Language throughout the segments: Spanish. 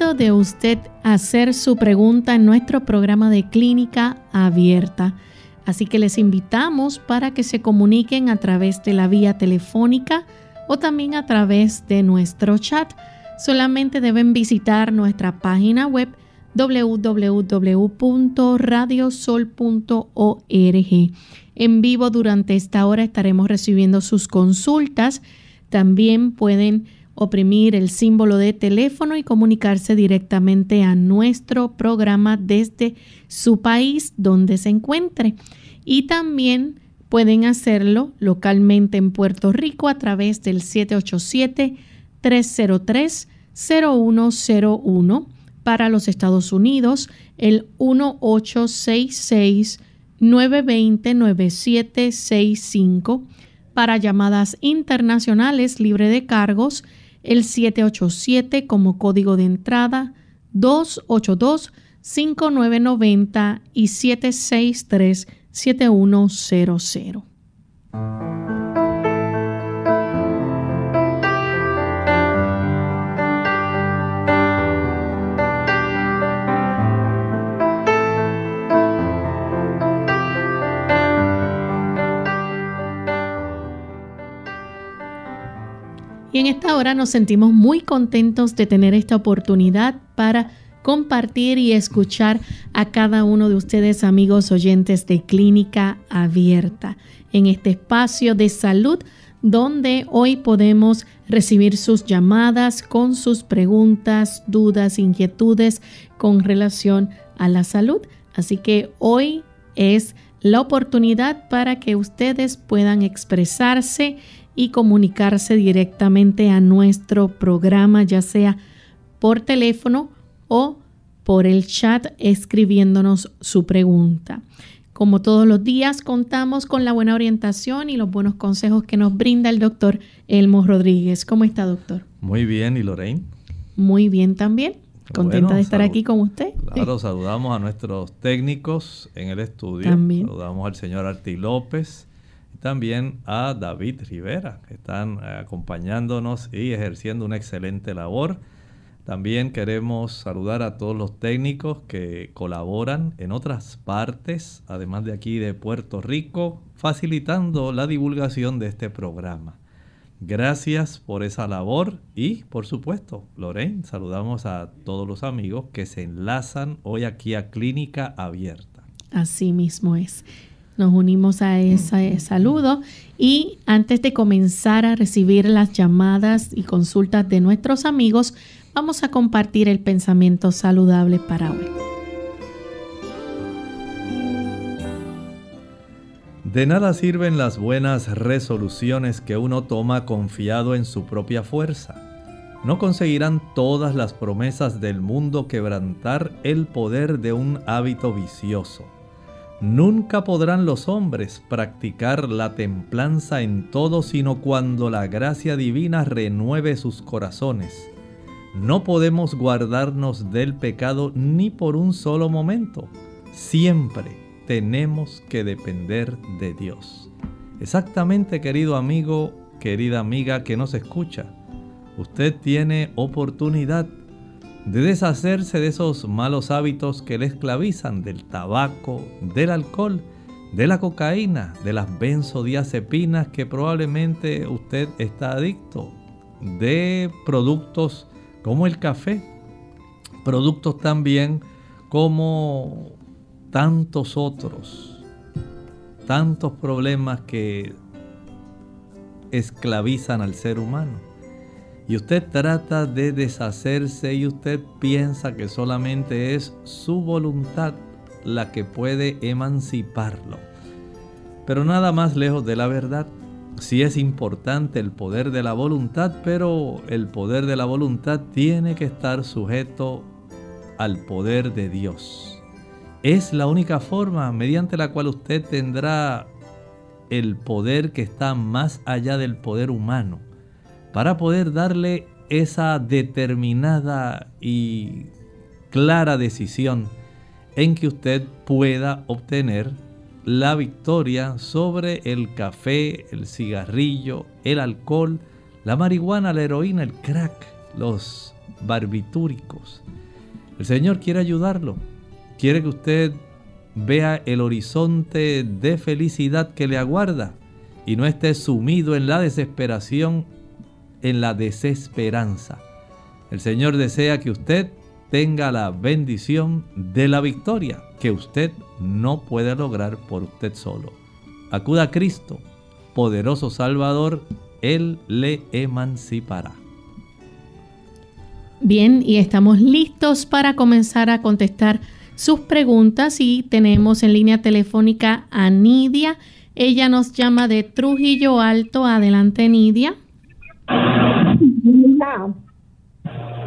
De usted hacer su pregunta en nuestro programa de clínica abierta. Así que les invitamos para que se comuniquen a través de la vía telefónica o también a través de nuestro chat. Solamente deben visitar nuestra página web www.radiosol.org. En vivo durante esta hora estaremos recibiendo sus consultas. También pueden oprimir el símbolo de teléfono y comunicarse directamente a nuestro programa desde su país donde se encuentre. Y también pueden hacerlo localmente en Puerto Rico a través del 787-303-0101. Para los Estados Unidos, el 1866-920-9765. Para llamadas internacionales libre de cargos, el 787 como código de entrada, 282-5990 y 763-7100. Y en esta hora nos sentimos muy contentos de tener esta oportunidad para compartir y escuchar a cada uno de ustedes, amigos oyentes de Clínica Abierta, en este espacio de salud donde hoy podemos recibir sus llamadas con sus preguntas, dudas, inquietudes con relación a la salud. Así que hoy es la oportunidad para que ustedes puedan expresarse y comunicarse directamente a nuestro programa, ya sea por teléfono o por el chat escribiéndonos su pregunta. Como todos los días, contamos con la buena orientación y los buenos consejos que nos brinda el doctor Elmo Rodríguez. ¿Cómo está, doctor? Muy bien, ¿y Lorraine? Muy bien también. Contenta de estar aquí con usted. Claro, saludamos a nuestros técnicos en el estudio. También. Saludamos al señor Arti López, también a David Rivera, que están eh, acompañándonos y ejerciendo una excelente labor. También queremos saludar a todos los técnicos que colaboran en otras partes, además de aquí de Puerto Rico, facilitando la divulgación de este programa. Gracias por esa labor y, por supuesto, Lorraine, saludamos a todos los amigos que se enlazan hoy aquí a Clínica Abierta. Así mismo es nos unimos a ese saludo y antes de comenzar a recibir las llamadas y consultas de nuestros amigos, vamos a compartir el pensamiento saludable para hoy. De nada sirven las buenas resoluciones que uno toma confiado en su propia fuerza. No conseguirán todas las promesas del mundo quebrantar el poder de un hábito vicioso. Nunca podrán los hombres practicar la templanza en todo sino cuando la gracia divina renueve sus corazones. No podemos guardarnos del pecado ni por un solo momento. Siempre tenemos que depender de Dios. Exactamente, querido amigo, querida amiga que nos escucha. Usted tiene oportunidad de deshacerse de esos malos hábitos que le esclavizan, del tabaco, del alcohol, de la cocaína, de las benzodiazepinas que probablemente usted está adicto, de productos como el café, productos también como tantos otros, tantos problemas que esclavizan al ser humano. Y usted trata de deshacerse y usted piensa que solamente es su voluntad la que puede emanciparlo. Pero nada más lejos de la verdad. Sí es importante el poder de la voluntad, pero el poder de la voluntad tiene que estar sujeto al poder de Dios. Es la única forma mediante la cual usted tendrá el poder que está más allá del poder humano para poder darle esa determinada y clara decisión en que usted pueda obtener la victoria sobre el café, el cigarrillo, el alcohol, la marihuana, la heroína, el crack, los barbitúricos. El Señor quiere ayudarlo. Quiere que usted vea el horizonte de felicidad que le aguarda y no esté sumido en la desesperación, en la desesperanza. El Señor desea que usted tenga la bendición de la victoria que usted no puede lograr por usted solo. Acuda a Cristo, poderoso Salvador, Él le emancipará. Bien, y estamos listos para comenzar a contestar sus preguntas y tenemos en línea telefónica a Nidia. Ella nos llama de Trujillo Alto. Adelante, Nidia.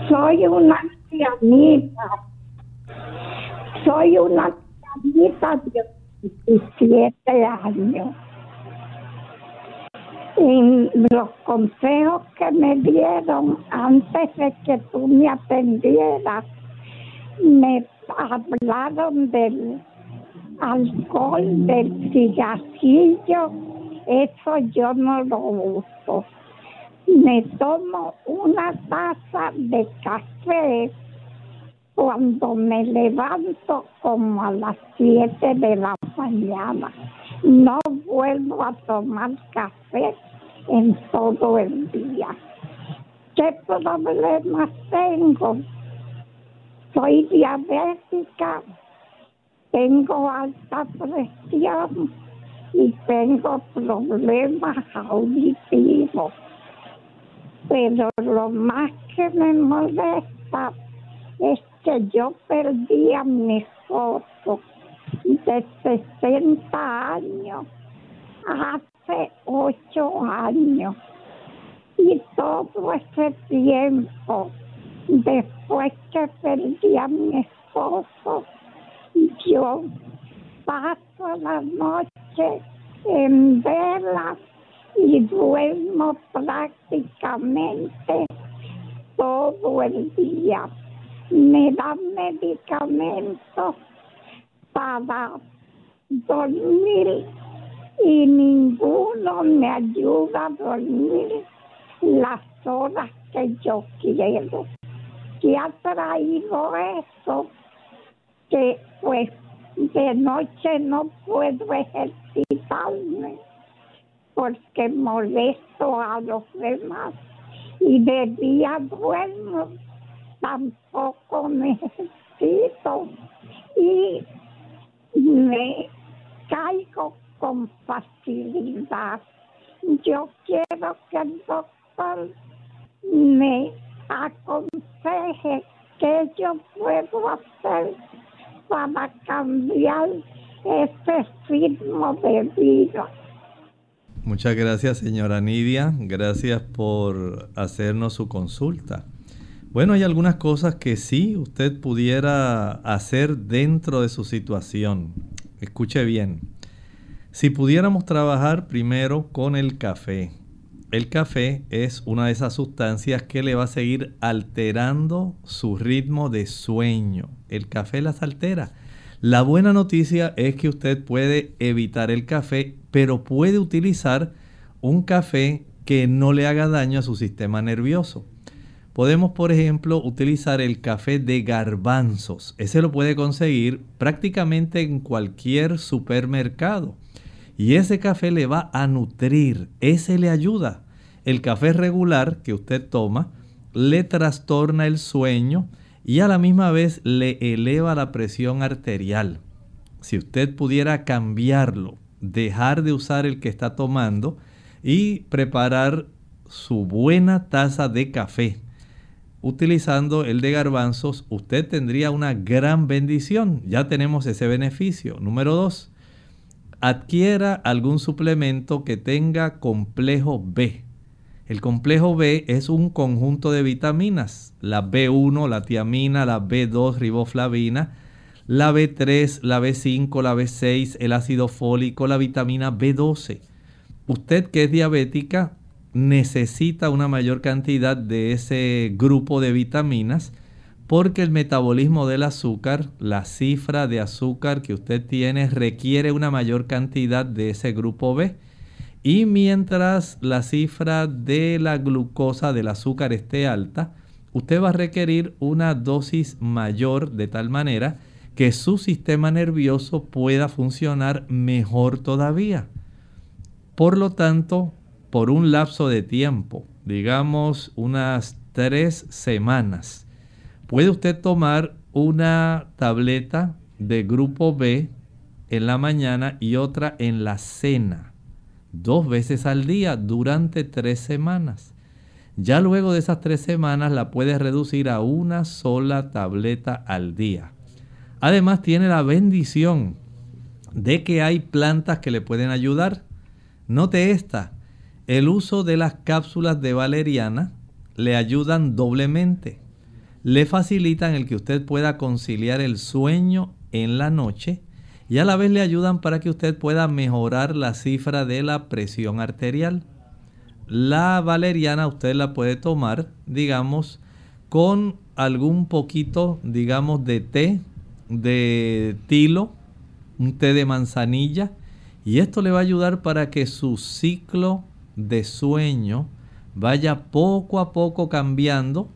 Soy una ancianita. Soy una ancianita de 17 años. Y los consejos que me dieron antes de que tú me atendieras, me hablaron del alcohol, del cigarrillo, eso yo no lo uso me tomo una taza de café cuando me levanto como a las 7 de la mañana. No vuelvo a tomar café en todo el día. ¿Qué problemas tengo? Soy diabética, tengo alta presión y tengo problemas auditivos pero lo más que me molesta es que yo perdí a mi esposo de 60 años hace ocho años. Y todo ese tiempo, después que perdí a mi esposo, yo paso la noche en velas y duermo prácticamente todo el día. Me dan medicamentos para dormir y ninguno me ayuda a dormir las horas que yo quiero. ¿Qué ha traído eso? Que pues de noche no puedo ejercitarme porque molesto a los demás y de día duermo tampoco necesito y me caigo con facilidad. Yo quiero que el doctor me aconseje qué yo puedo hacer para cambiar ese ritmo de vida. Muchas gracias, señora Nidia. Gracias por hacernos su consulta. Bueno, hay algunas cosas que sí usted pudiera hacer dentro de su situación. Escuche bien. Si pudiéramos trabajar primero con el café. El café es una de esas sustancias que le va a seguir alterando su ritmo de sueño. El café las altera. La buena noticia es que usted puede evitar el café pero puede utilizar un café que no le haga daño a su sistema nervioso. Podemos, por ejemplo, utilizar el café de garbanzos. Ese lo puede conseguir prácticamente en cualquier supermercado. Y ese café le va a nutrir, ese le ayuda. El café regular que usted toma le trastorna el sueño y a la misma vez le eleva la presión arterial. Si usted pudiera cambiarlo dejar de usar el que está tomando y preparar su buena taza de café. Utilizando el de garbanzos, usted tendría una gran bendición. Ya tenemos ese beneficio. Número dos, adquiera algún suplemento que tenga complejo B. El complejo B es un conjunto de vitaminas, la B1, la tiamina, la B2, riboflavina, la B3, la B5, la B6, el ácido fólico, la vitamina B12. Usted que es diabética necesita una mayor cantidad de ese grupo de vitaminas porque el metabolismo del azúcar, la cifra de azúcar que usted tiene requiere una mayor cantidad de ese grupo B. Y mientras la cifra de la glucosa del azúcar esté alta, usted va a requerir una dosis mayor de tal manera que su sistema nervioso pueda funcionar mejor todavía. Por lo tanto, por un lapso de tiempo, digamos unas tres semanas, puede usted tomar una tableta de grupo B en la mañana y otra en la cena dos veces al día durante tres semanas. Ya luego de esas tres semanas la puedes reducir a una sola tableta al día. Además tiene la bendición de que hay plantas que le pueden ayudar. Note esta, el uso de las cápsulas de valeriana le ayudan doblemente. Le facilitan el que usted pueda conciliar el sueño en la noche y a la vez le ayudan para que usted pueda mejorar la cifra de la presión arterial. La valeriana usted la puede tomar, digamos, con algún poquito, digamos, de té, de tilo, un té de manzanilla, y esto le va a ayudar para que su ciclo de sueño vaya poco a poco cambiando.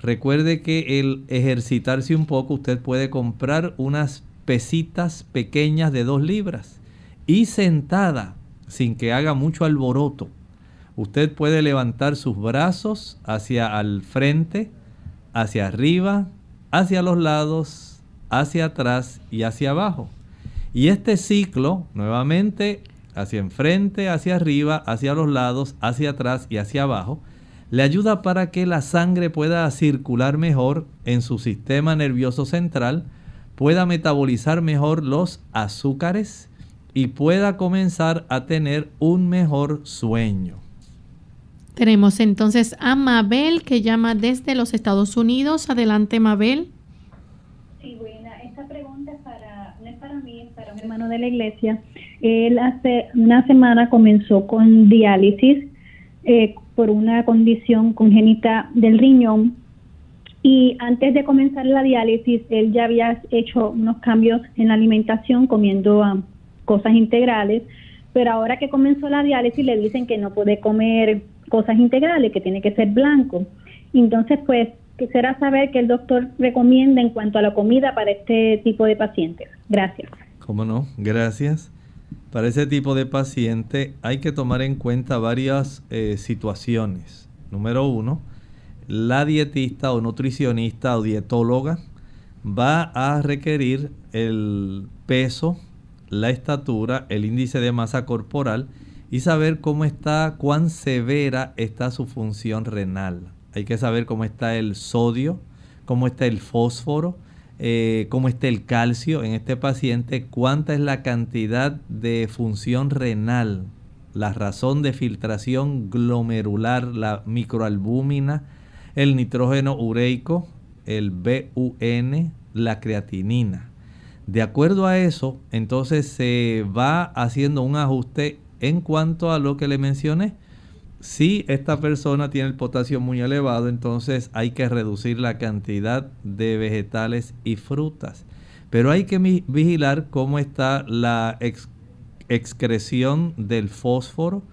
Recuerde que el ejercitarse un poco, usted puede comprar unas pesitas pequeñas de dos libras y sentada sin que haga mucho alboroto. Usted puede levantar sus brazos hacia al frente, hacia arriba, hacia los lados, hacia atrás y hacia abajo. Y este ciclo, nuevamente, hacia enfrente, hacia arriba, hacia los lados, hacia atrás y hacia abajo, le ayuda para que la sangre pueda circular mejor en su sistema nervioso central, pueda metabolizar mejor los azúcares y pueda comenzar a tener un mejor sueño. Tenemos entonces a Mabel que llama desde los Estados Unidos. Adelante, Mabel. Sí, buena. Esta pregunta para, no es para mí, es para un hermano de la iglesia. Él hace una semana comenzó con diálisis eh, por una condición congénita del riñón y antes de comenzar la diálisis, él ya había hecho unos cambios en la alimentación, comiendo um, cosas integrales, pero ahora que comenzó la diálisis le dicen que no puede comer cosas integrales, que tiene que ser blanco. Entonces, pues, quisiera saber qué el doctor recomienda en cuanto a la comida para este tipo de pacientes. Gracias. ¿Cómo no? Gracias. Para ese tipo de paciente hay que tomar en cuenta varias eh, situaciones. Número uno, la dietista o nutricionista o dietóloga va a requerir el peso, la estatura, el índice de masa corporal y saber cómo está, cuán severa está su función renal. Hay que saber cómo está el sodio, cómo está el fósforo, eh, cómo está el calcio en este paciente, cuánta es la cantidad de función renal, la razón de filtración glomerular, la microalbúmina, el nitrógeno ureico, el BUN, la creatinina. De acuerdo a eso, entonces se va haciendo un ajuste en cuanto a lo que le mencioné. Si esta persona tiene el potasio muy elevado, entonces hay que reducir la cantidad de vegetales y frutas. Pero hay que vigilar cómo está la excreción del fósforo,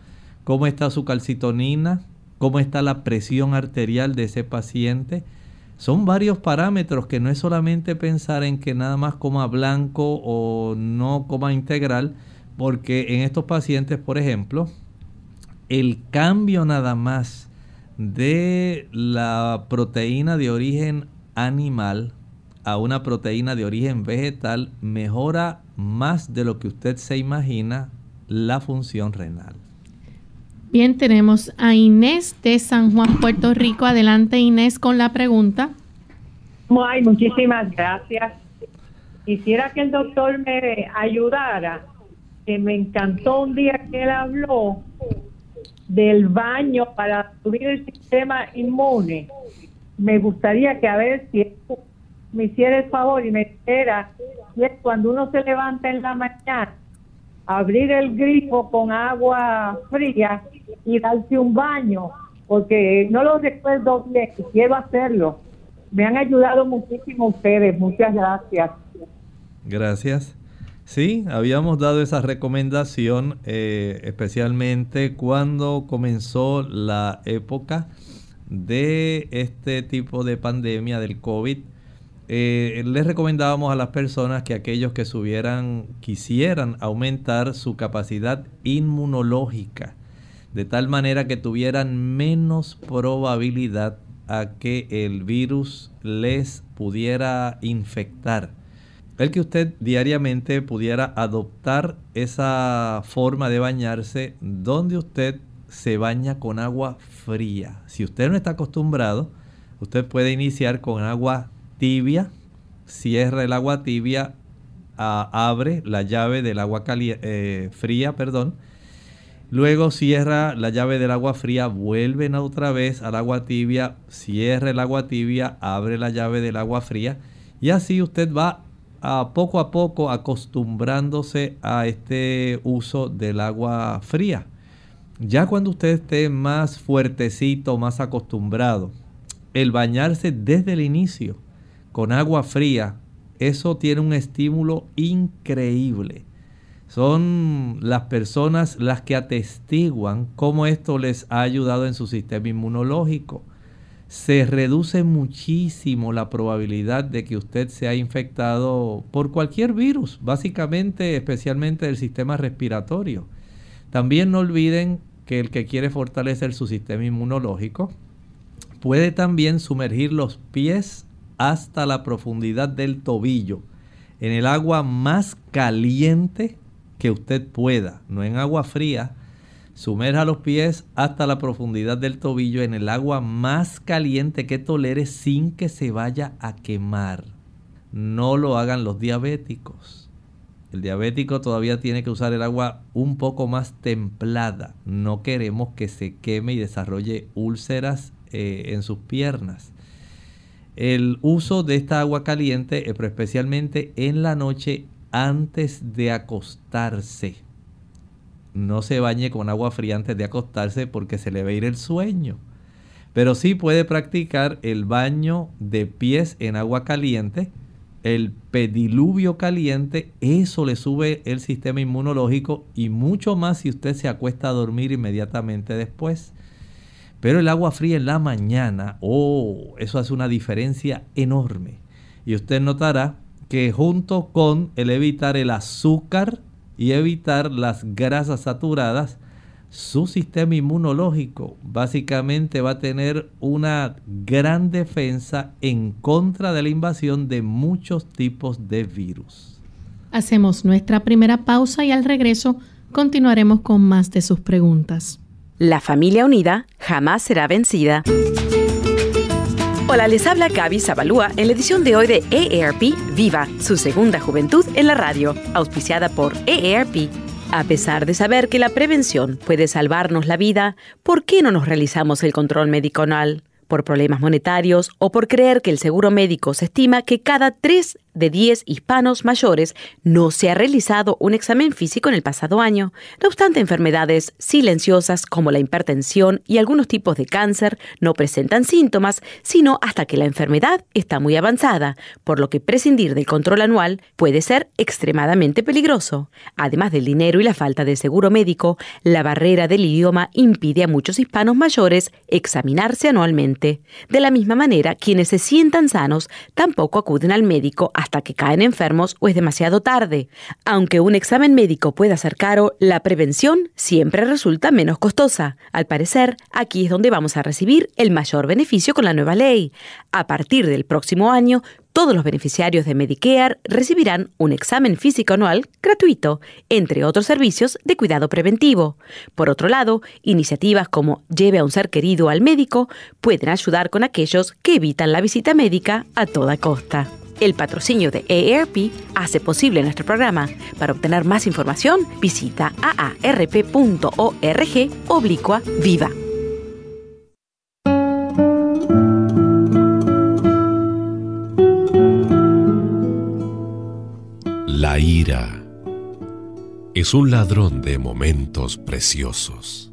cómo está su calcitonina, cómo está la presión arterial de ese paciente. Son varios parámetros que no es solamente pensar en que nada más coma blanco o no coma integral, porque en estos pacientes, por ejemplo, el cambio nada más de la proteína de origen animal a una proteína de origen vegetal mejora más de lo que usted se imagina la función renal. Bien, tenemos a Inés de San Juan, Puerto Rico. Adelante, Inés, con la pregunta. Ay, muchísimas gracias. Quisiera que el doctor me ayudara, que me encantó un día que él habló del baño para subir el sistema inmune. Me gustaría que a ver si me hiciera el favor y me dijera si es cuando uno se levanta en la mañana, abrir el grifo con agua fría y darse un baño, porque no lo recuerdo bien quiero hacerlo. Me han ayudado muchísimo ustedes, muchas gracias. Gracias. Sí, habíamos dado esa recomendación eh, especialmente cuando comenzó la época de este tipo de pandemia del COVID. Eh, les recomendábamos a las personas que aquellos que subieran, quisieran aumentar su capacidad inmunológica de tal manera que tuvieran menos probabilidad a que el virus les pudiera infectar. El que usted diariamente pudiera adoptar esa forma de bañarse donde usted se baña con agua fría. Si usted no está acostumbrado, usted puede iniciar con agua tibia, cierra el agua tibia, abre la llave del agua eh, fría, perdón, Luego cierra la llave del agua fría, vuelven otra vez al agua tibia, cierra el agua tibia, abre la llave del agua fría y así usted va a poco a poco acostumbrándose a este uso del agua fría. Ya cuando usted esté más fuertecito, más acostumbrado, el bañarse desde el inicio con agua fría, eso tiene un estímulo increíble son las personas las que atestiguan cómo esto les ha ayudado en su sistema inmunológico. Se reduce muchísimo la probabilidad de que usted sea infectado por cualquier virus, básicamente especialmente del sistema respiratorio. También no olviden que el que quiere fortalecer su sistema inmunológico puede también sumergir los pies hasta la profundidad del tobillo en el agua más caliente que usted pueda, no en agua fría. Sumerja los pies hasta la profundidad del tobillo en el agua más caliente que tolere sin que se vaya a quemar. No lo hagan los diabéticos. El diabético todavía tiene que usar el agua un poco más templada. No queremos que se queme y desarrolle úlceras eh, en sus piernas. El uso de esta agua caliente, eh, pero especialmente en la noche, antes de acostarse. No se bañe con agua fría antes de acostarse porque se le va a ir el sueño. Pero sí puede practicar el baño de pies en agua caliente, el pediluvio caliente, eso le sube el sistema inmunológico y mucho más si usted se acuesta a dormir inmediatamente después. Pero el agua fría en la mañana, oh, eso hace una diferencia enorme. Y usted notará que junto con el evitar el azúcar y evitar las grasas saturadas, su sistema inmunológico básicamente va a tener una gran defensa en contra de la invasión de muchos tipos de virus. Hacemos nuestra primera pausa y al regreso continuaremos con más de sus preguntas. La familia unida jamás será vencida. Hola, les habla Gaby Zabalúa en la edición de hoy de EARP Viva, su segunda juventud en la radio, auspiciada por EARP. A pesar de saber que la prevención puede salvarnos la vida, ¿por qué no nos realizamos el control médico? ¿Por problemas monetarios o por creer que el seguro médico se estima que cada tres de 10 hispanos mayores no se ha realizado un examen físico en el pasado año. No obstante, enfermedades silenciosas como la hipertensión y algunos tipos de cáncer no presentan síntomas, sino hasta que la enfermedad está muy avanzada, por lo que prescindir del control anual puede ser extremadamente peligroso. Además del dinero y la falta de seguro médico, la barrera del idioma impide a muchos hispanos mayores examinarse anualmente. De la misma manera, quienes se sientan sanos tampoco acuden al médico hasta que caen enfermos o es demasiado tarde. Aunque un examen médico pueda ser caro, la prevención siempre resulta menos costosa. Al parecer, aquí es donde vamos a recibir el mayor beneficio con la nueva ley. A partir del próximo año, Todos los beneficiarios de Medicare recibirán un examen físico anual gratuito, entre otros servicios de cuidado preventivo. Por otro lado, iniciativas como Lleve a un ser querido al médico pueden ayudar con aquellos que evitan la visita médica a toda costa. El patrocinio de AARP hace posible nuestro programa. Para obtener más información, visita aarp.org oblicua viva. Es un ladrón de momentos preciosos.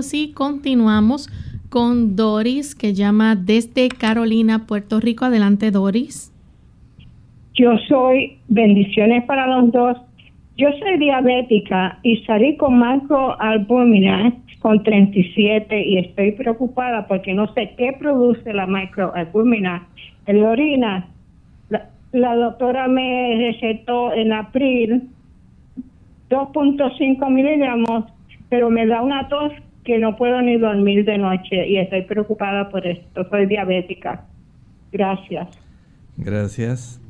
Amigos, y continuamos con Doris, que llama desde Carolina, Puerto Rico. Adelante, Doris. Yo soy, bendiciones para los dos. Yo soy diabética y salí con microalbúmina con 37 y estoy preocupada porque no sé qué produce la microalbúmina en la orina. La doctora me recetó en abril 2.5 miligramos, pero me da una tos que no puedo ni dormir de noche y estoy preocupada por esto. Soy diabética. Gracias. Gracias.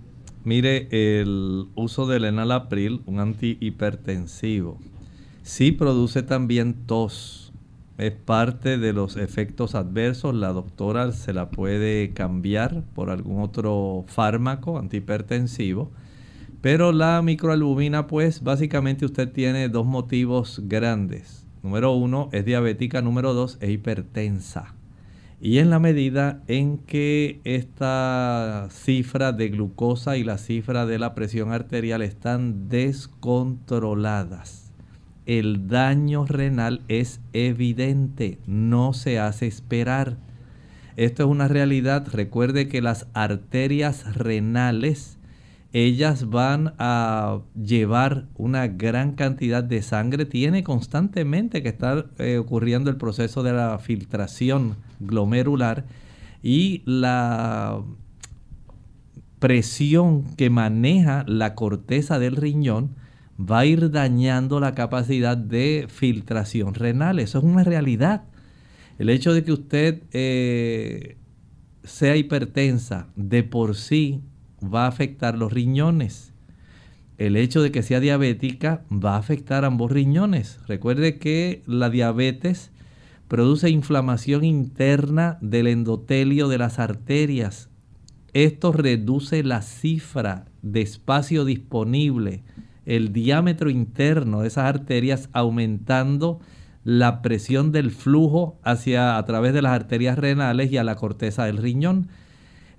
Mire, el uso del enalapril, un antihipertensivo, sí produce también tos. Es parte de los efectos adversos. La doctora se la puede cambiar por algún otro fármaco antihipertensivo. Pero la microalbumina, pues básicamente usted tiene dos motivos grandes. Número uno, es diabética. Número dos, es hipertensa. Y en la medida en que esta cifra de glucosa y la cifra de la presión arterial están descontroladas, el daño renal es evidente, no se hace esperar. Esto es una realidad. Recuerde que las arterias renales, ellas van a llevar una gran cantidad de sangre. Tiene constantemente que estar eh, ocurriendo el proceso de la filtración glomerular y la presión que maneja la corteza del riñón va a ir dañando la capacidad de filtración renal. Eso es una realidad. El hecho de que usted eh, sea hipertensa de por sí va a afectar los riñones. El hecho de que sea diabética va a afectar ambos riñones. Recuerde que la diabetes produce inflamación interna del endotelio de las arterias. Esto reduce la cifra de espacio disponible, el diámetro interno de esas arterias, aumentando la presión del flujo hacia a través de las arterias renales y a la corteza del riñón.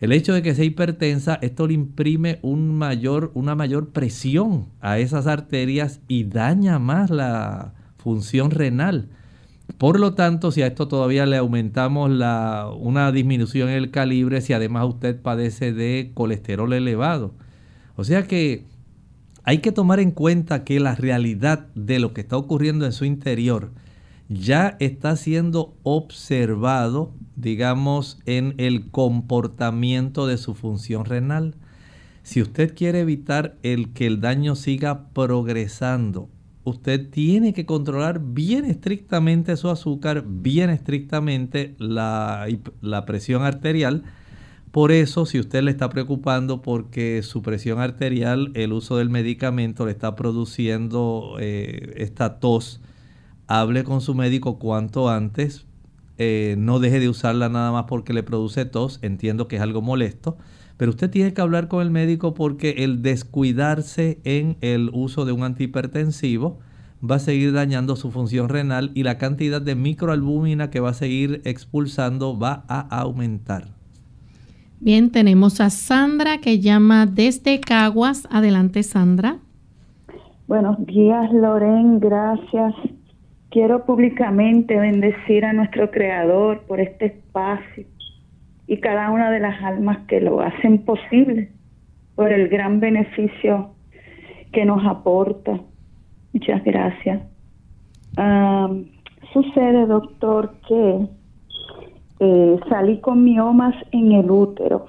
El hecho de que sea hipertensa, esto le imprime una mayor presión a esas arterias y daña más la función renal. Por lo tanto, si a esto todavía le aumentamos la, una disminución en el calibre, si además usted padece de colesterol elevado. O sea que hay que tomar en cuenta que la realidad de lo que está ocurriendo en su interior ya está siendo observado, digamos, en el comportamiento de su función renal. Si usted quiere evitar el que el daño siga progresando, usted tiene que controlar bien estrictamente su azúcar, bien estrictamente la, presión arterial. Por eso, si usted le está preocupando porque su presión arterial, el uso del medicamento le está produciendo eh, esta tos, hable con su médico cuanto antes. Eh, no deje de usarla nada más porque le produce tos. Entiendo que es algo molesto. Pero usted tiene que hablar con el médico porque el descuidarse en el uso de un antihipertensivo va a seguir dañando su función renal y la cantidad de microalbúmina que va a seguir expulsando va a aumentar. Bien, tenemos a Sandra que llama desde Caguas. Adelante, Sandra. Buenos días, Loren. Gracias. Quiero públicamente bendecir a nuestro Creador por este espacio y cada una de las almas que lo hacen posible, por el gran beneficio que nos aporta. Muchas gracias. sucede, doctor, que eh, salí con miomas en el útero.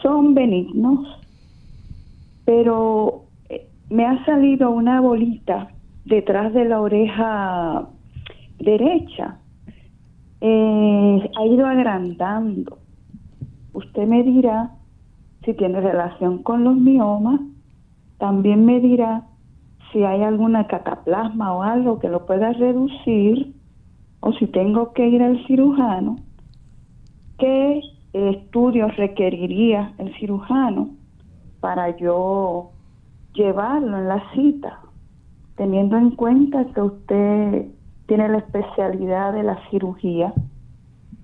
Son benignos, pero eh, me ha salido una bolita detrás de la oreja derecha. Eh, ha ido agrandando. Usted me dirá si tiene relación con los miomas. También me dirá si hay alguna cataplasma o algo que lo pueda reducir o si tengo que ir al cirujano, ¿qué estudios requeriría el cirujano para yo llevarlo en la cita? Teniendo en cuenta que usted tiene la especialidad de la cirugía,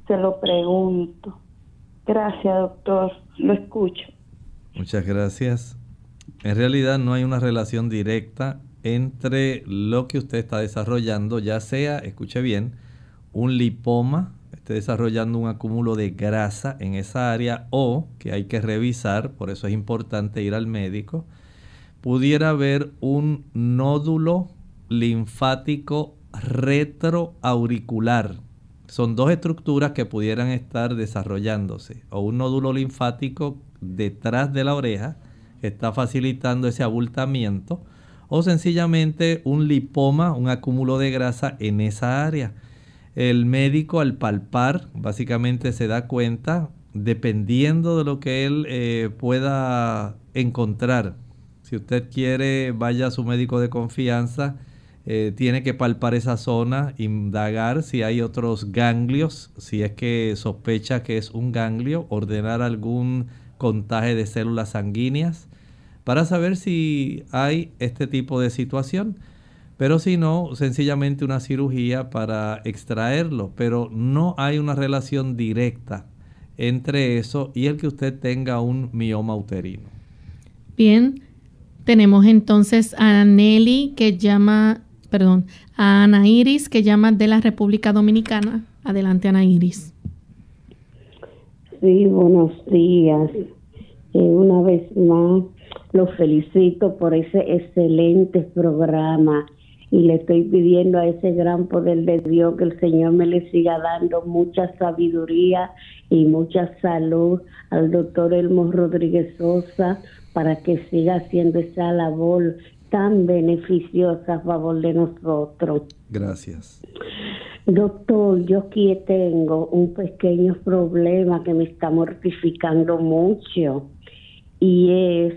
se lo pregunto. Gracias, doctor. Lo escucho. Muchas gracias. En realidad no hay una relación directa entre lo que usted está desarrollando, ya sea, escuche bien, un lipoma, esté desarrollando un acúmulo de grasa en esa área o que hay que revisar, por eso es importante ir al médico, pudiera haber un nódulo linfático retroauricular. Son dos estructuras que pudieran estar desarrollándose, o un nódulo linfático detrás de la oreja, está facilitando ese abultamiento o sencillamente un lipoma, un acúmulo de grasa en esa área. El médico al palpar básicamente se da cuenta, dependiendo de lo que él eh, pueda encontrar. Si usted quiere, vaya a su médico de confianza, eh, tiene que palpar esa zona, indagar si hay otros ganglios, si es que sospecha que es un ganglio, ordenar algún contagio de células sanguíneas para saber si hay este tipo de situación. Pero si no, sencillamente una cirugía para extraerlo. Pero no hay una relación directa entre eso y el que usted tenga un mioma uterino. Bien, tenemos entonces a Nelly que llama, perdón, a Ana Iris que llama de la República Dominicana. Adelante, Ana Iris. Sí, buenos días. Eh, una vez más, los felicito por ese excelente programa y le estoy pidiendo a ese gran poder de Dios que el Señor me le siga dando mucha sabiduría y mucha salud al doctor Elmo Rodríguez Sosa para que siga haciendo esa labor tan beneficiosa a favor de nosotros. Gracias. Doctor, yo aquí tengo un pequeño problema que me está mortificando mucho y es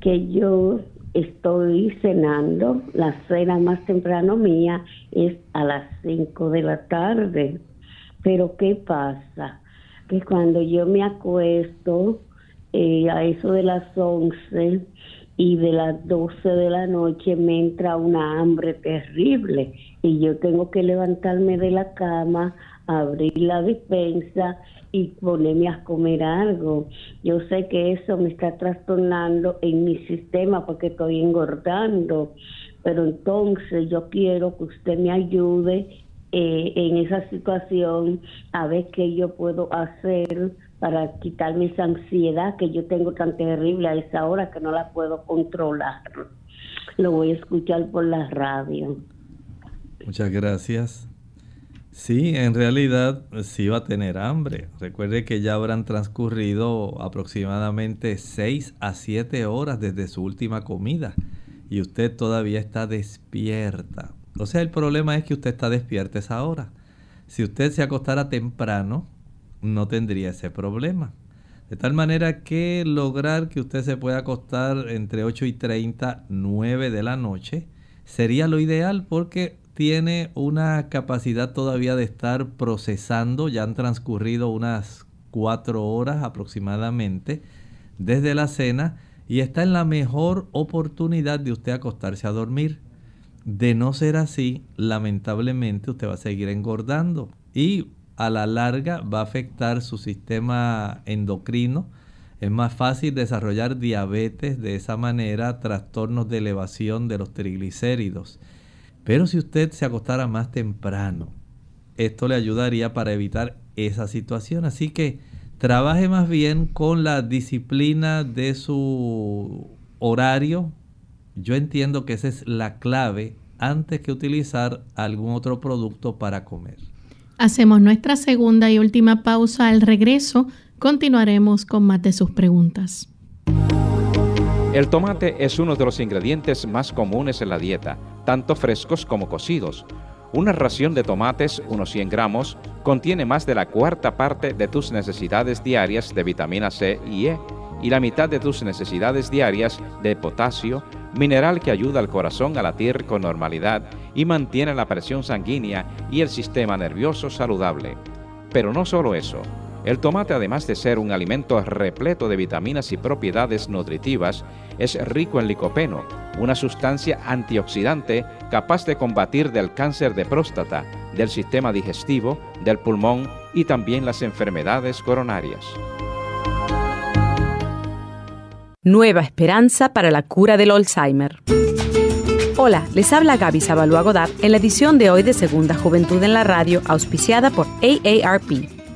que yo estoy cenando, la cena más temprano mía es a las 5 de la tarde. Pero ¿qué pasa? Que cuando yo me acuesto eh, a eso de las 11 y de las 12 de la noche me entra una hambre terrible y yo tengo que levantarme de la cama, abrir la despensa y ponerme a comer algo. Yo sé que eso me está trastornando en mi sistema porque estoy engordando, pero entonces yo quiero que usted me ayude eh, en esa situación a ver qué yo puedo hacer para quitarme esa ansiedad que yo tengo tan terrible a esa hora que no la puedo controlar. Lo voy a escuchar por la radio. Muchas gracias. Sí, en realidad sí va a tener hambre. Recuerde que ya habrán transcurrido aproximadamente 6 a 7 horas desde su última comida y usted todavía está despierta. O sea, el problema es que usted está despierta esa hora. Si usted se acostara temprano, no tendría ese problema. De tal manera que lograr que usted se pueda acostar entre 8 y 30, 9 de la noche, sería lo ideal porque tiene una capacidad todavía de estar procesando, ya han transcurrido unas cuatro horas aproximadamente desde la cena y está en la mejor oportunidad de usted acostarse a dormir. De no ser así, lamentablemente usted va a seguir engordando y a la larga va a afectar su sistema endocrino. Es más fácil desarrollar diabetes de esa manera, trastornos de elevación de los triglicéridos. Pero si usted se acostara más temprano, esto le ayudaría para evitar esa situación. Así que trabaje más bien con la disciplina de su horario. Yo entiendo que esa es la clave antes que utilizar algún otro producto para comer. Hacemos nuestra segunda y última pausa. Al regreso continuaremos con más de sus preguntas. El tomate es uno de los ingredientes más comunes en la dieta, tanto frescos como cocidos. Una ración de tomates, unos 100 gramos, contiene más de la cuarta parte de tus necesidades diarias de vitamina C y E y la mitad de tus necesidades diarias de potasio, mineral que ayuda al corazón a latir con normalidad y mantiene la presión sanguínea y el sistema nervioso saludable. Pero no solo eso. El tomate, además de ser un alimento repleto de vitaminas y propiedades nutritivas, es rico en licopeno, una sustancia antioxidante capaz de combatir del cáncer de próstata, del sistema digestivo, del pulmón y también las enfermedades coronarias. Nueva esperanza para la cura del Alzheimer. Hola, les habla Gaby Zabalúa Godard en la edición de hoy de Segunda Juventud en la Radio, auspiciada por AARP.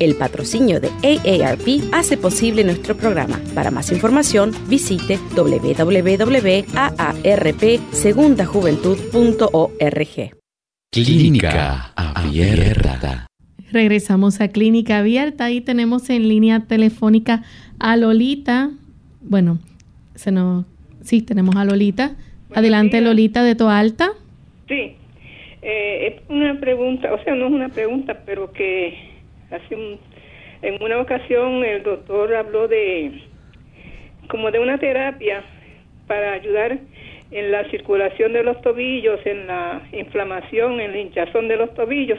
El patrocinio de AARP hace posible nuestro programa. Para más información, visite www.aarpsegundajuventud.org. Clínica Abierta. Regresamos a Clínica Abierta y tenemos en línea telefónica a Lolita. Bueno, se nos, sí, tenemos a Lolita. Adelante, Lolita de Toalta. Sí, eh, es una pregunta, o sea, no es una pregunta, pero que hace un, en una ocasión el doctor habló de como de una terapia para ayudar en la circulación de los tobillos, en la inflamación, en la hinchazón de los tobillos,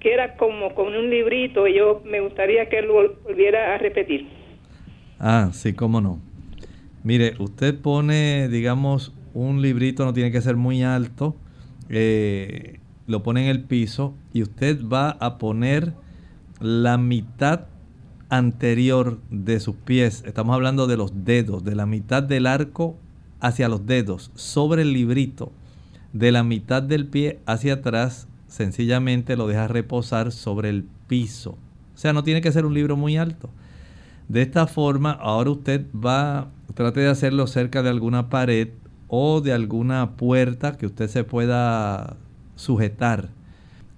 que era como con un librito y yo me gustaría que lo volviera a repetir. Ah, sí, cómo no. Mire, usted pone, digamos, un librito, no tiene que ser muy alto, eh, lo pone en el piso y usted va a poner la mitad anterior de sus pies, estamos hablando de los dedos, de la mitad del arco hacia los dedos, sobre el librito, de la mitad del pie hacia atrás, sencillamente lo deja reposar sobre el piso. O sea, no tiene que ser un libro muy alto. De esta forma, ahora usted va, trate de hacerlo cerca de alguna pared o de alguna puerta que usted se pueda sujetar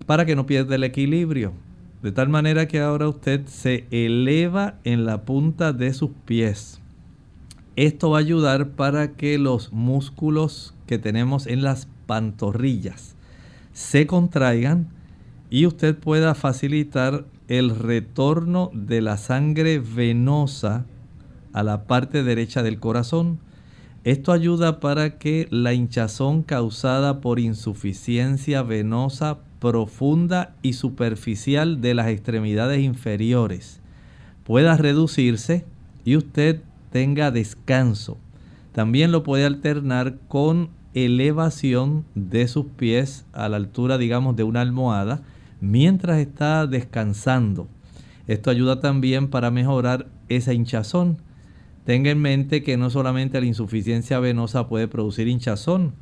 para que no pierda el equilibrio. De tal manera que ahora usted se eleva en la punta de sus pies. Esto va a ayudar para que los músculos que tenemos en las pantorrillas se contraigan y usted pueda facilitar el retorno de la sangre venosa a la parte derecha del corazón. Esto ayuda para que la hinchazón causada por insuficiencia venosa profunda y superficial de las extremidades inferiores pueda reducirse y usted tenga descanso. También lo puede alternar con elevación de sus pies a la altura, digamos, de una almohada mientras está descansando. Esto ayuda también para mejorar esa hinchazón. Tenga en mente que no solamente la insuficiencia venosa puede producir hinchazón,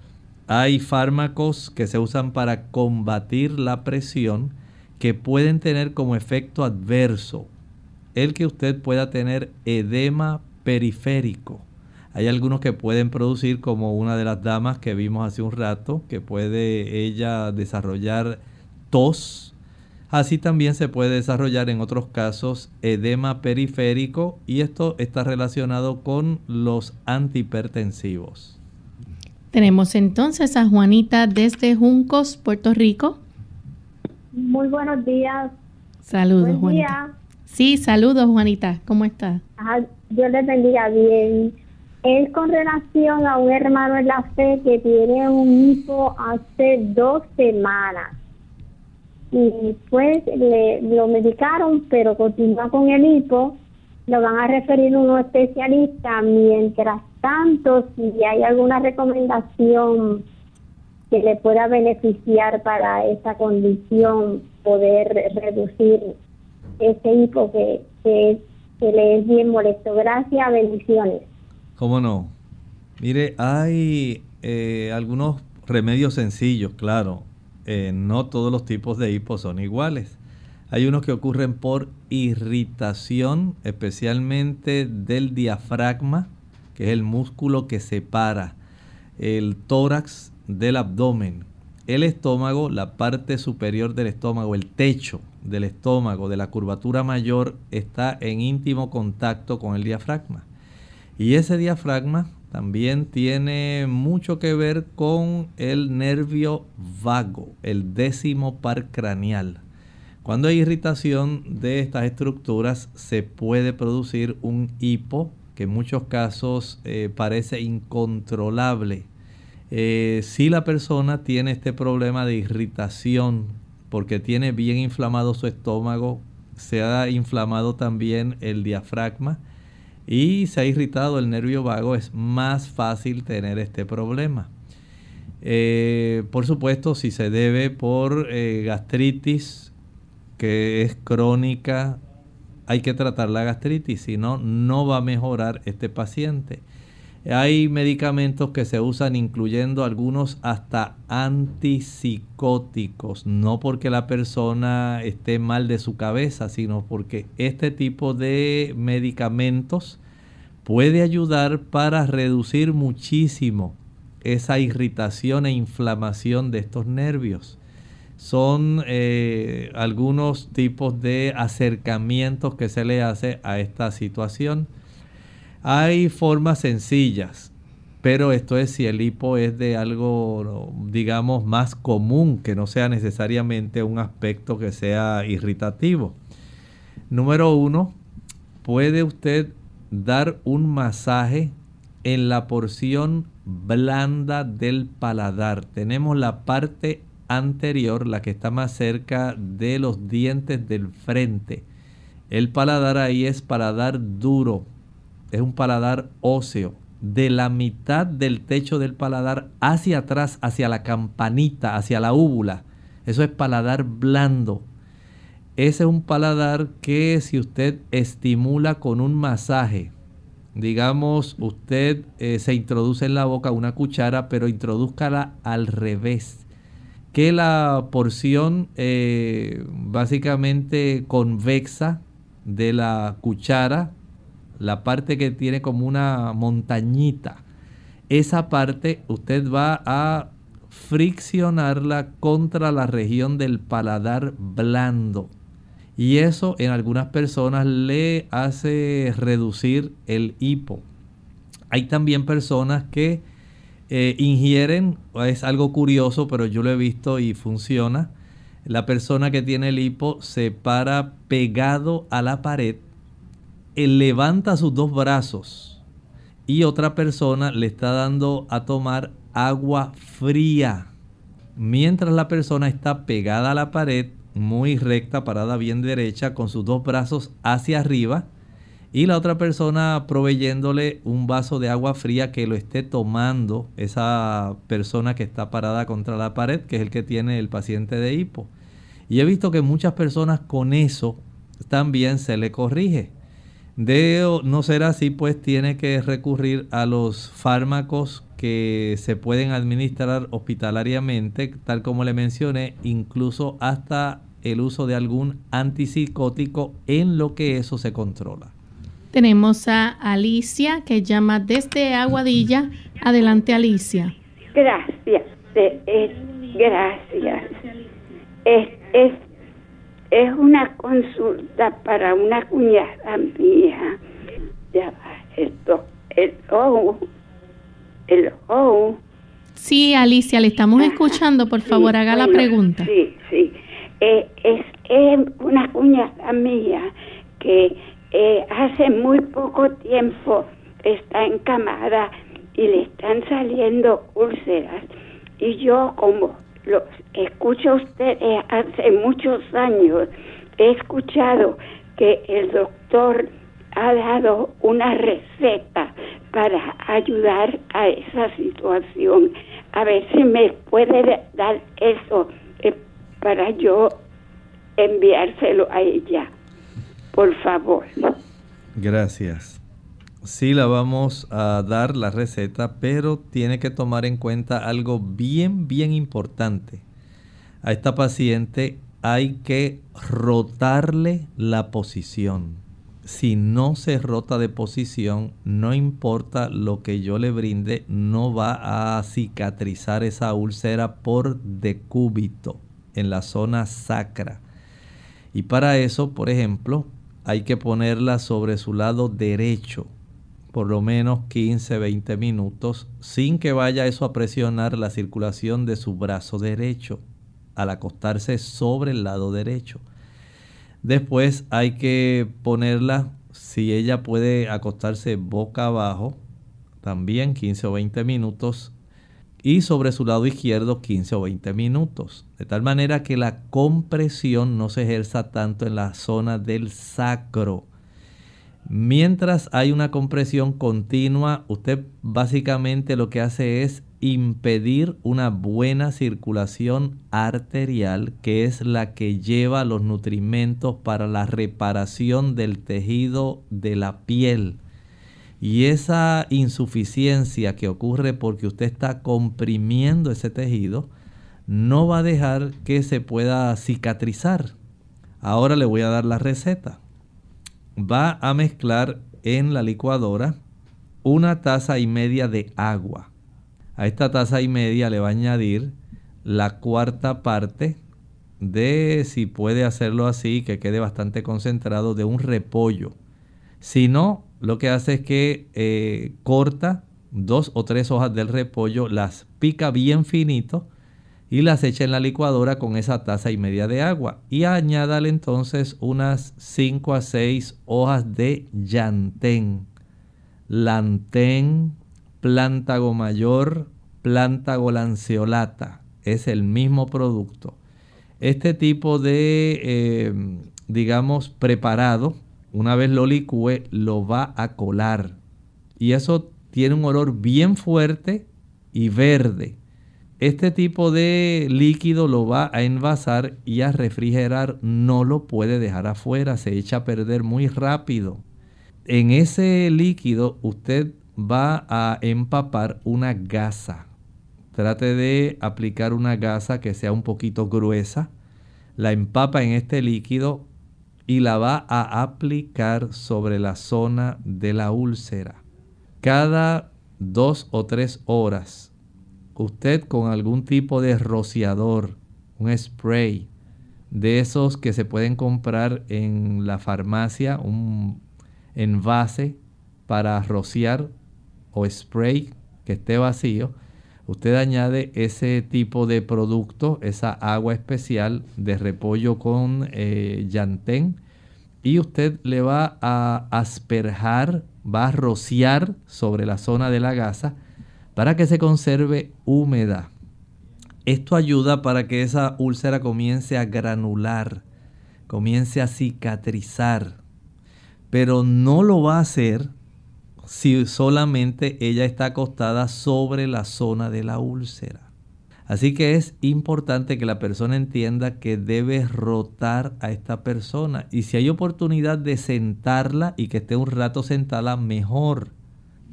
hay fármacos que se usan para combatir la presión que pueden tener como efecto adverso el que usted pueda tener edema periférico. Hay algunos que pueden producir, como una de las damas que vimos hace un rato, que puede ella desarrollar tos. Así también se puede desarrollar en otros casos edema periférico y esto está relacionado con los antihipertensivos. Tenemos entonces a Juanita desde Juncos, Puerto Rico. Muy buenos días. Saludos, Juanita. Sí, saludos, Juanita. ¿Cómo está? Dios le bendiga bien. Es con relación a un hermano en la fe que tiene un hijo hace dos semanas. Y pues le, lo medicaron, pero continúa con el hipo. Lo van a referir un especialista. Mientras tanto, si hay alguna recomendación que le pueda beneficiar para esa condición, poder reducir ese hipo que, que, le es bien molesto. Gracias, bendiciones. ¿Cómo no? Mire, hay eh, algunos remedios sencillos, claro. Eh, no todos los tipos de hipo son iguales. Hay unos que ocurren por irritación, especialmente del diafragma, que es el músculo que separa el tórax del abdomen. El estómago, la parte superior del estómago, el techo del estómago, de la curvatura mayor, está en íntimo contacto con el diafragma. Y ese diafragma también tiene mucho que ver con el nervio vago, el décimo par craneal. Cuando hay irritación de estas estructuras se puede producir un hipo que en muchos casos eh, parece incontrolable. Eh, si la persona tiene este problema de irritación porque tiene bien inflamado su estómago, se ha inflamado también el diafragma y se ha irritado el nervio vago, es más fácil tener este problema. Eh, por supuesto, si se debe por gastritis, que es crónica, hay que tratar la gastritis, si no, no va a mejorar este paciente. Hay medicamentos que se usan incluyendo algunos hasta antipsicóticos, no porque la persona esté mal de su cabeza, sino porque este tipo de medicamentos puede ayudar para reducir muchísimo esa irritación e inflamación de estos nervios. Son eh, algunos tipos de acercamientos que se le hace a esta situación. Hay formas sencillas, pero esto es si el hipo es de algo, digamos, más común, que no sea necesariamente un aspecto que sea irritativo. Número uno, puede usted dar un masaje en la porción blanda del paladar. Tenemos la parte anterior, la que está más cerca de los dientes del frente. El paladar ahí es paladar duro, es un paladar óseo. De la mitad del techo del paladar hacia atrás, hacia la campanita, hacia la úvula. Eso es paladar blando. Ese es un paladar que si usted estimula con un masaje, digamos, usted eh, se introduce en la boca una cuchara, pero introduzcala al revés. Que la porción eh, básicamente convexa de la cuchara la parte que tiene como una montañita, esa parte usted va a friccionarla contra la región del paladar blando. Y eso en algunas personas le hace reducir el hipo. Hay también personas que eh, ingieren, es algo curioso, pero yo lo he visto y funciona. La persona que tiene el hipo se para pegado a la pared él levanta sus dos brazos y otra persona le está dando a tomar agua fría mientras la persona está pegada a la pared, muy recta, parada bien derecha, con sus dos brazos hacia arriba y la otra persona proveyéndole un vaso de agua fría que lo esté tomando esa persona que está parada contra la pared, que es el que tiene el paciente de hipo. Y he visto que muchas personas con eso también se le corrige. De no ser así, pues tiene que recurrir a los fármacos que se pueden administrar hospitalariamente, tal como le mencioné, incluso hasta el uso de algún antipsicótico en lo que eso se controla. Tenemos a Alicia que llama desde Aguadilla. Adelante, Alicia. Gracias, gracias. Es, es, es una consulta para una cuñada mía. Ya, esto, el oh, el oh. Sí, Alicia, le estamos escuchando. Por favor, haga la pregunta. Sí, sí. Eh, es, es una cuñada mía que eh, hace muy poco tiempo está encamada y le están saliendo úlceras. Y yo, como lo escucho usted hace muchos años, he escuchado que el doctor ha dado una receta para ayudar a esa situación. A ver si me puede dar eso eh, para yo enviárselo a ella por favor. Gracias. Sí, la vamos a dar la receta, pero tiene que tomar en cuenta algo bien, bien importante. A esta paciente hay que rotarle la posición. Si no se rota de posición, no importa lo que yo le brinde, no va a cicatrizar esa úlcera por decúbito en la zona sacra. Y para eso, por ejemplo, hay que ponerla sobre su lado derecho por lo menos 15, 20 minutos sin que vaya eso a presionar la circulación de su brazo derecho al acostarse sobre el lado derecho. Después hay que ponerla, si ella puede acostarse boca abajo, también 15 o 20 minutos y sobre su lado izquierdo 15 o 20 minutos. De tal manera que la compresión no se ejerza tanto en la zona del sacro. Mientras hay una compresión continua, usted básicamente lo que hace es impedir una buena circulación arterial, que es la que lleva los nutrimentos para la reparación del tejido de la piel. Y esa insuficiencia que ocurre porque usted está comprimiendo ese tejido, no va a dejar que se pueda cicatrizar. Ahora le voy a dar la receta. Va a mezclar en la licuadora una taza y media de agua. A esta taza y media le va a añadir la cuarta parte de, si puede hacerlo así, que quede bastante concentrado, de un repollo. Si no, lo que hace es que eh, corta dos o tres hojas del repollo, las pica bien finito y las echa en la licuadora con esa taza y media de agua. Y añádale entonces unas 5 a 6 hojas de llantén, lantén, plántago mayor, plántago lanceolata. Es el mismo producto. Este tipo de, eh, digamos, preparado una vez lo licúe, lo va a colar. Y eso tiene un olor bien fuerte y verde. Este tipo de líquido lo va a envasar y a refrigerar. No lo puede dejar afuera, se echa a perder muy rápido. En ese líquido usted va a empapar una gasa. Trate de aplicar una gasa que sea un poquito gruesa. La empapa en este líquido y la va a aplicar sobre la zona de la úlcera. Cada dos o tres horas, usted con algún tipo de rociador, un spray, de esos que se pueden comprar en la farmacia, un envase para rociar o spray que esté vacío, usted añade ese tipo de producto, esa agua especial de repollo con eh, llantén y usted le va a asperjar, va a rociar sobre la zona de la gasa para que se conserve húmeda. Esto ayuda para que esa úlcera comience a granular, comience a cicatrizar, pero no lo va a hacer si solamente ella está acostada sobre la zona de la úlcera. Así que es importante que la persona entienda que debe rotar a esta persona y si hay oportunidad de sentarla y que esté un rato sentada, mejor.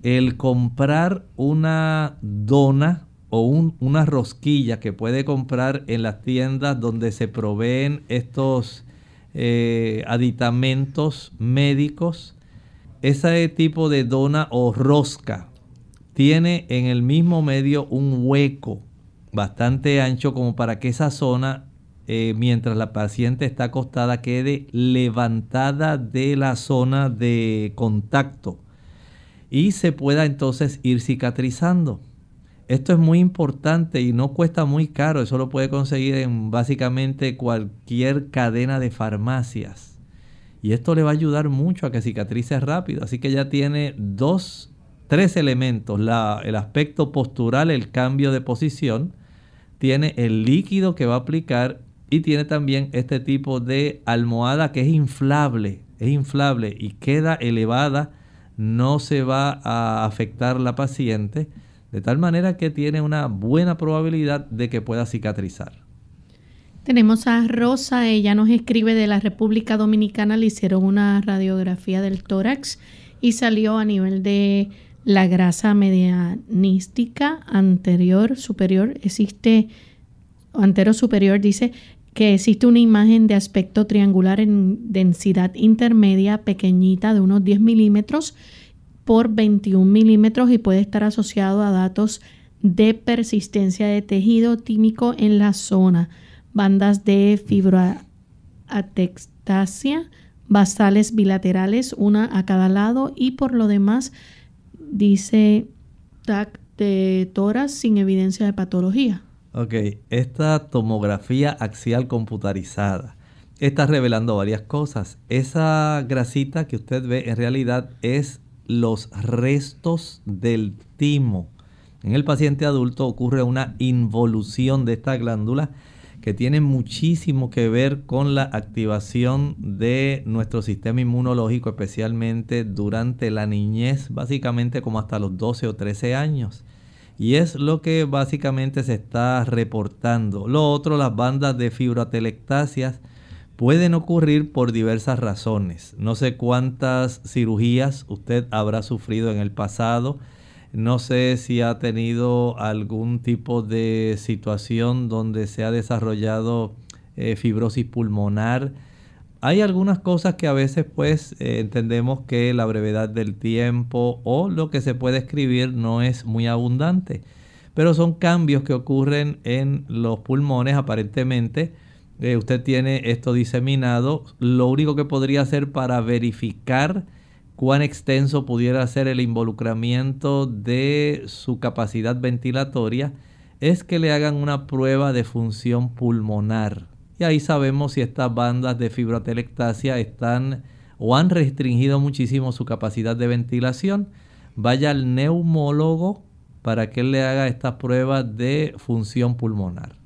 El comprar una dona o una rosquilla que puede comprar en las tiendas donde se proveen estos eh, aditamentos médicos, ese tipo de dona o rosca tiene en el mismo medio un hueco bastante ancho como para que esa zona, eh, mientras la paciente está acostada, quede levantada de la zona de contacto y se pueda entonces ir cicatrizando. Esto es muy importante y no cuesta muy caro. Eso lo puede conseguir en básicamente cualquier cadena de farmacias. Y esto le va a ayudar mucho a que cicatrice rápido. Así que ya tiene dos, tres elementos. el aspecto postural, el cambio de posición. Tiene el líquido que va a aplicar y tiene también este tipo de almohada que es inflable. Es inflable y queda elevada. No se va a afectar la paciente de tal manera que tiene una buena probabilidad de que pueda cicatrizar. Tenemos a Rosa, ella nos escribe de la República Dominicana, le hicieron una radiografía del tórax y salió a nivel de la grasa medianística anterior, superior, existe, anterior superior, dice que existe una imagen de aspecto triangular en densidad intermedia pequeñita de unos 10 milímetros por 21 milímetros y puede estar asociado a datos de persistencia de tejido tímico en la zona, bandas de fibroatextasia, basales bilaterales, una a cada lado y por lo demás dice TAC de toras sin evidencia de patología. Ok, esta tomografía axial computarizada está revelando varias cosas. Esa grasita que usted ve en realidad es los restos del timo. En el paciente adulto ocurre una involución de esta glándula que tiene muchísimo que ver con la activación de nuestro sistema inmunológico, especialmente durante la niñez, básicamente como hasta los 12 o 13 años. Y es lo que básicamente se está reportando. Lo otro, las bandas de fibratelectasias pueden ocurrir por diversas razones. No sé cuántas cirugías usted habrá sufrido en el pasado. No sé si ha tenido algún tipo de situación donde se ha desarrollado eh, fibrosis pulmonar. Hay algunas cosas que a veces pues eh, entendemos que la brevedad del tiempo o lo que se puede escribir no es muy abundante. Pero son cambios que ocurren en los pulmones aparentemente eh, usted tiene esto diseminado, lo único que podría hacer para verificar cuán extenso pudiera ser el involucramiento de su capacidad ventilatoria es que le hagan una prueba de función pulmonar. Y ahí sabemos si estas bandas de fibrotelectasia están o han restringido muchísimo su capacidad de ventilación. Vaya al neumólogo para que él le haga estas pruebas de función pulmonar.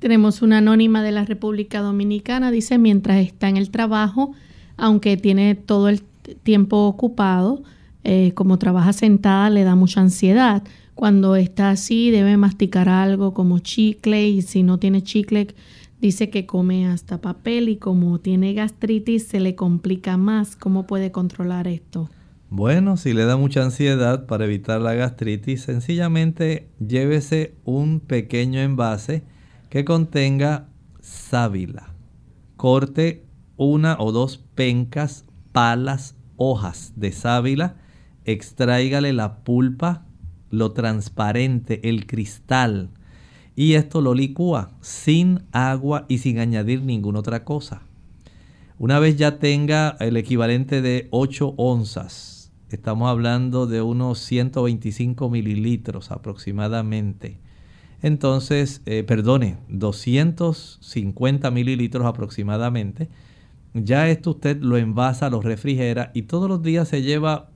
Tenemos una anónima de la República Dominicana, dice, mientras está en el trabajo, aunque tiene todo el tiempo ocupado, eh, como trabaja sentada, le da mucha ansiedad. Cuando está así, debe masticar algo como chicle y si no tiene chicle, dice que come hasta papel y como tiene gastritis, se le complica más. ¿Cómo puede controlar esto? Bueno, si le da mucha ansiedad para evitar la gastritis, sencillamente llévese un pequeño envase que contenga sábila. Corte una o dos pencas, palas, hojas de sábila. Extráigale la pulpa, lo transparente, el cristal. Y esto lo licúa sin agua y sin añadir ninguna otra cosa. Una vez ya tenga el equivalente de 8 onzas, estamos hablando de unos 125 mililitros aproximadamente entonces, eh, perdone, 250 mililitros aproximadamente. Ya esto usted lo envasa, lo refrigera y todos los días se lleva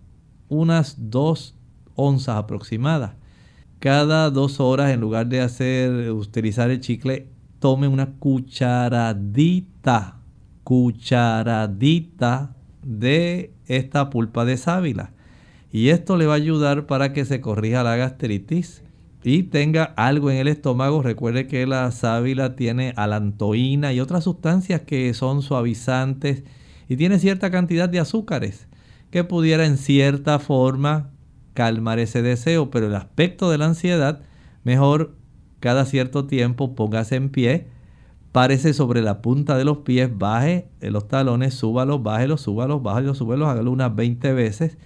unas 2 onzas aproximadas. cada dos horas, en lugar de hacer, utilizar el chicle, tome una cucharadita, cucharadita de esta pulpa de sábila. Y esto le va a ayudar para que se corrija la gastritis y tenga algo en el estómago. Recuerde que la sábila tiene alantoína y otras sustancias que son suavizantes y tiene cierta cantidad de azúcares que pudiera en cierta forma calmar ese deseo, pero el aspecto de la ansiedad, mejor cada cierto tiempo póngase en pie, párese sobre la punta de los pies, baje los talones, súbalos, bájelos, súbalos, bájelos, súbalos, hágalo unas 20 veces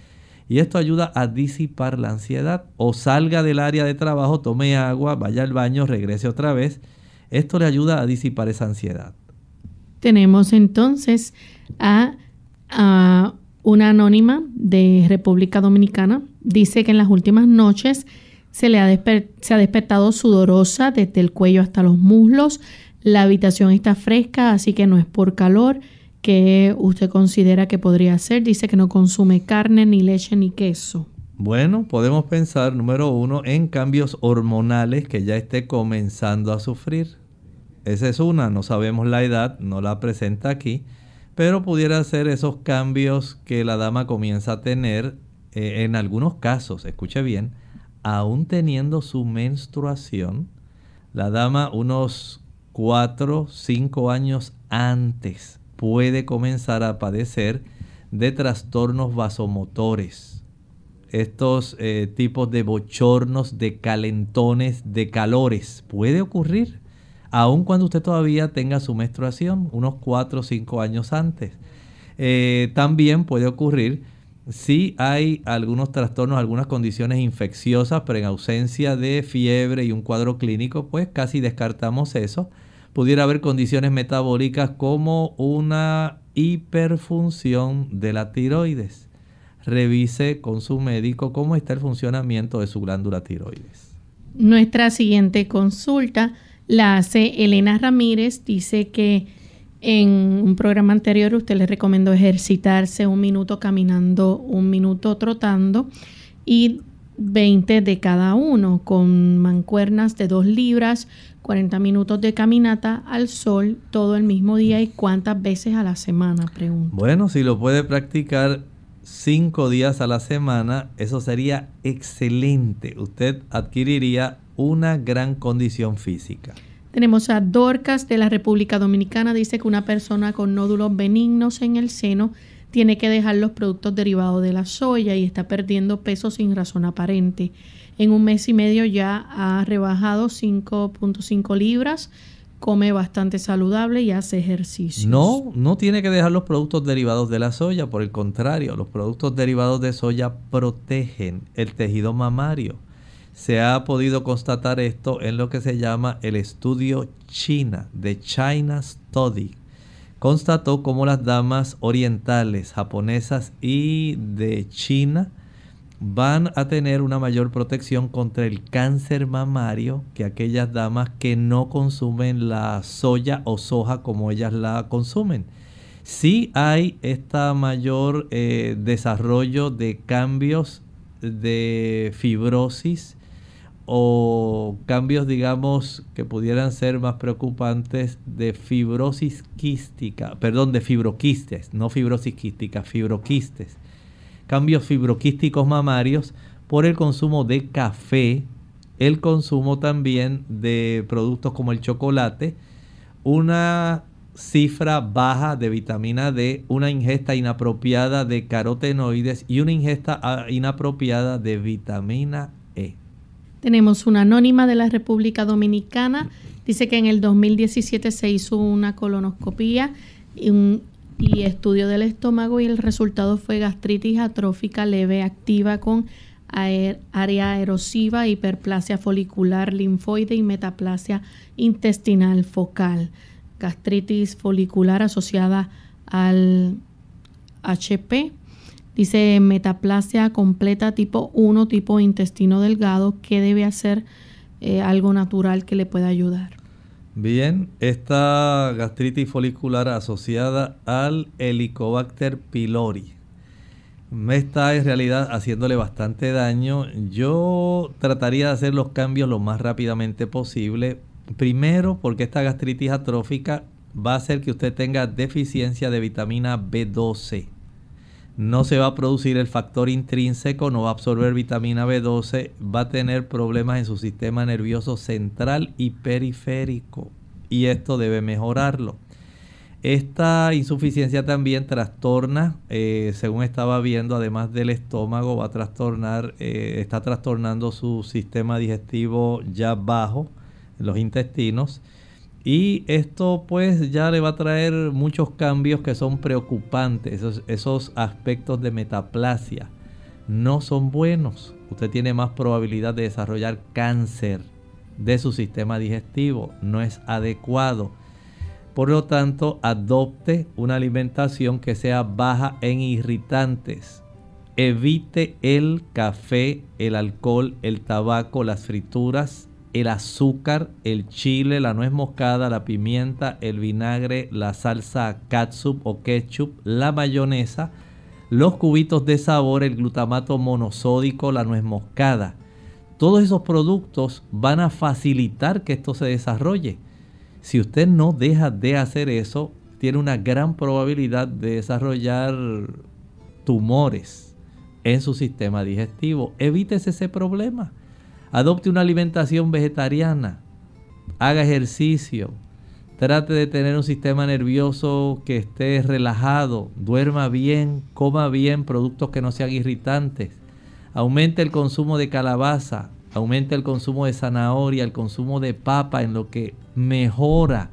y esto ayuda a disipar la ansiedad. O salga del área de trabajo, tome agua, vaya al baño, regrese otra vez. Esto le ayuda a disipar esa ansiedad. Tenemos entonces a, una anónima de República Dominicana. Dice que en las últimas noches se le ha, se ha despertado sudorosa desde el cuello hasta los muslos. La habitación está fresca, así que no es por calor ¿Qué usted considera que podría ser? Dice que no consume carne, ni leche, ni queso. Bueno, podemos pensar, número uno, en cambios hormonales que ya esté comenzando a sufrir. Esa es una, no sabemos la edad, no la presenta aquí, pero pudiera ser esos cambios que la dama comienza a tener eh, en algunos casos, escuche bien, aún teniendo su menstruación, la dama unos 4, 5 años antes puede comenzar a padecer de trastornos vasomotores. Estos eh, tipos de bochornos, de calentones, de calores, puede ocurrir aun cuando usted todavía tenga su menstruación, unos 4 o 5 años antes. Eh, también puede ocurrir si hay algunos trastornos, algunas condiciones infecciosas, pero en ausencia de fiebre y un cuadro clínico, pues casi descartamos eso pudiera haber condiciones metabólicas como una hiperfunción de la tiroides. Revise con su médico cómo está el funcionamiento de su glándula tiroides. Nuestra siguiente consulta la hace Elena Ramírez. Dice que en un programa anterior usted le recomendó ejercitarse un minuto caminando, un minuto trotando y 20 de cada uno con mancuernas de 2 libras 40 minutos de caminata al sol todo el mismo día y cuántas veces a la semana, pregunto. Bueno, si lo puede practicar cinco días a la semana, eso sería excelente. Usted adquiriría una gran condición física. Tenemos a Dorcas de la República Dominicana. Dice que una persona con nódulos benignos en el seno tiene que dejar los productos derivados de la soya y está perdiendo peso sin razón aparente en un mes y medio ya ha rebajado 5.5 libras, come bastante saludable y hace ejercicio. No, no tiene que dejar los productos derivados de la soya, por el contrario, los productos derivados de soya protegen el tejido mamario. Se ha podido constatar esto en lo que se llama el estudio China, de China Study. Constató cómo las damas orientales, japonesas y de China van a tener una mayor protección contra el cáncer mamario que aquellas damas que no consumen la soya o soja como ellas la consumen. Sí hay este mayor eh, desarrollo de cambios de fibrosis o cambios, digamos, que pudieran ser más preocupantes de fibrosis quística, perdón, de fibroquistes, no fibrosis quística, fibroquistes cambios fibroquísticos mamarios por el consumo de café, el consumo también de productos como el chocolate, una cifra baja de vitamina D, una ingesta inapropiada de carotenoides y una ingesta ah, inapropiada de vitamina E. Tenemos una anónima de la República Dominicana. Dice que en el 2017 se hizo una colonoscopía y un y estudio del estómago y el resultado fue gastritis atrófica leve activa con área erosiva, hiperplasia folicular linfoide y metaplasia intestinal focal. Gastritis folicular asociada al HP. Dice metaplasia completa tipo 1, tipo intestino delgado. ¿Qué debe hacer? Eh, algo natural que le pueda ayudar. Bien, esta gastritis folicular asociada al Helicobacter pylori. me está en realidad haciéndole bastante daño. Yo trataría de hacer los cambios lo más rápidamente posible. Primero, porque esta gastritis atrófica va a hacer que usted tenga deficiencia de vitamina B12. No se va a producir el factor intrínseco, no va a absorber vitamina B12, va a tener problemas en su sistema nervioso central y periférico. Y esto debe mejorarlo. Esta insuficiencia también trastorna, eh, según estaba viendo, además del estómago, va a trastornar, eh, está trastornando su sistema digestivo ya bajo, los intestinos. Y esto pues ya le va a traer muchos cambios que son preocupantes. Esos, esos aspectos de metaplasia no son buenos. Usted tiene más probabilidad de desarrollar cáncer de su sistema digestivo. No es adecuado. Por lo tanto, adopte una alimentación que sea baja en irritantes. Evite el café, el alcohol, el tabaco, las frituras, el azúcar, el chile, la nuez moscada, la pimienta, el vinagre, la salsa catsup o ketchup, la mayonesa, los cubitos de sabor, el glutamato monosódico, la nuez moscada. Todos esos productos van a facilitar que esto se desarrolle. Si usted no deja de hacer eso, tiene una gran probabilidad de desarrollar tumores en su sistema digestivo. Evítese ese problema. Adopte una alimentación vegetariana. Haga ejercicio. Trate de tener un sistema nervioso que esté relajado. Duerma bien. Coma bien productos que no sean irritantes. Aumente el consumo de calabaza aumenta el consumo de zanahoria, el consumo de papa, en lo que mejora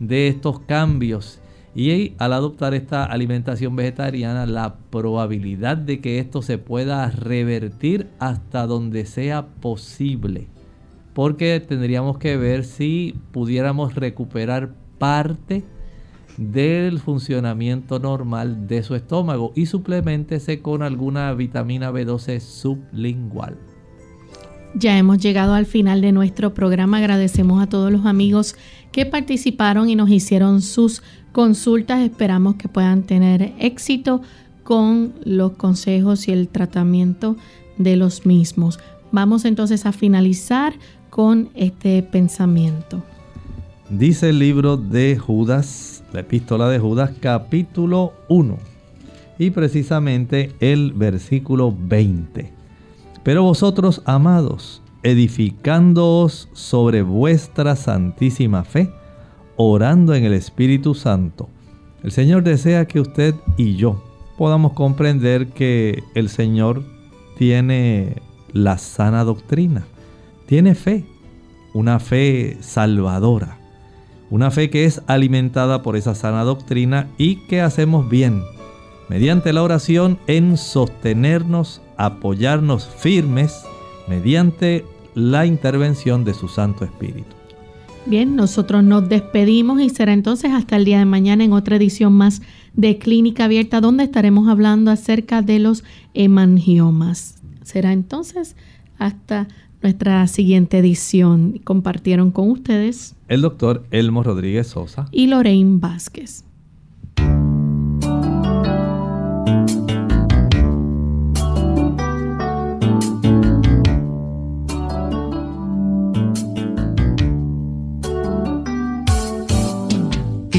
de estos cambios. Y al adoptar esta alimentación vegetariana, la probabilidad de que esto se pueda revertir hasta donde sea posible. Porque tendríamos que ver si pudiéramos recuperar parte del funcionamiento normal de su estómago y suplementese con alguna vitamina B12 sublingual. Ya hemos llegado al final de nuestro programa. Agradecemos a todos los amigos que participaron y nos hicieron sus consultas. Esperamos que puedan tener éxito con los consejos y el tratamiento de los mismos. Vamos entonces a finalizar con este pensamiento. Dice el libro de Judas, la epístola de Judas, capítulo 1, y precisamente el versículo 20. Pero vosotros, amados, edificándoos sobre vuestra santísima fe, orando en el Espíritu Santo. El Señor desea que usted y yo podamos comprender que el Señor tiene la sana doctrina, tiene fe, una fe salvadora, una fe que es alimentada por esa sana doctrina y que hacemos bien mediante la oración en sostenernos apoyarnos firmes mediante la intervención de su Santo Espíritu. Bien, nosotros nos despedimos y será entonces hasta el día de mañana en otra edición más de Clínica Abierta donde estaremos hablando acerca de los hemangiomas. Será entonces hasta nuestra siguiente edición. Compartieron con ustedes el doctor Elmo Rodríguez Sosa y Lorraine Vázquez.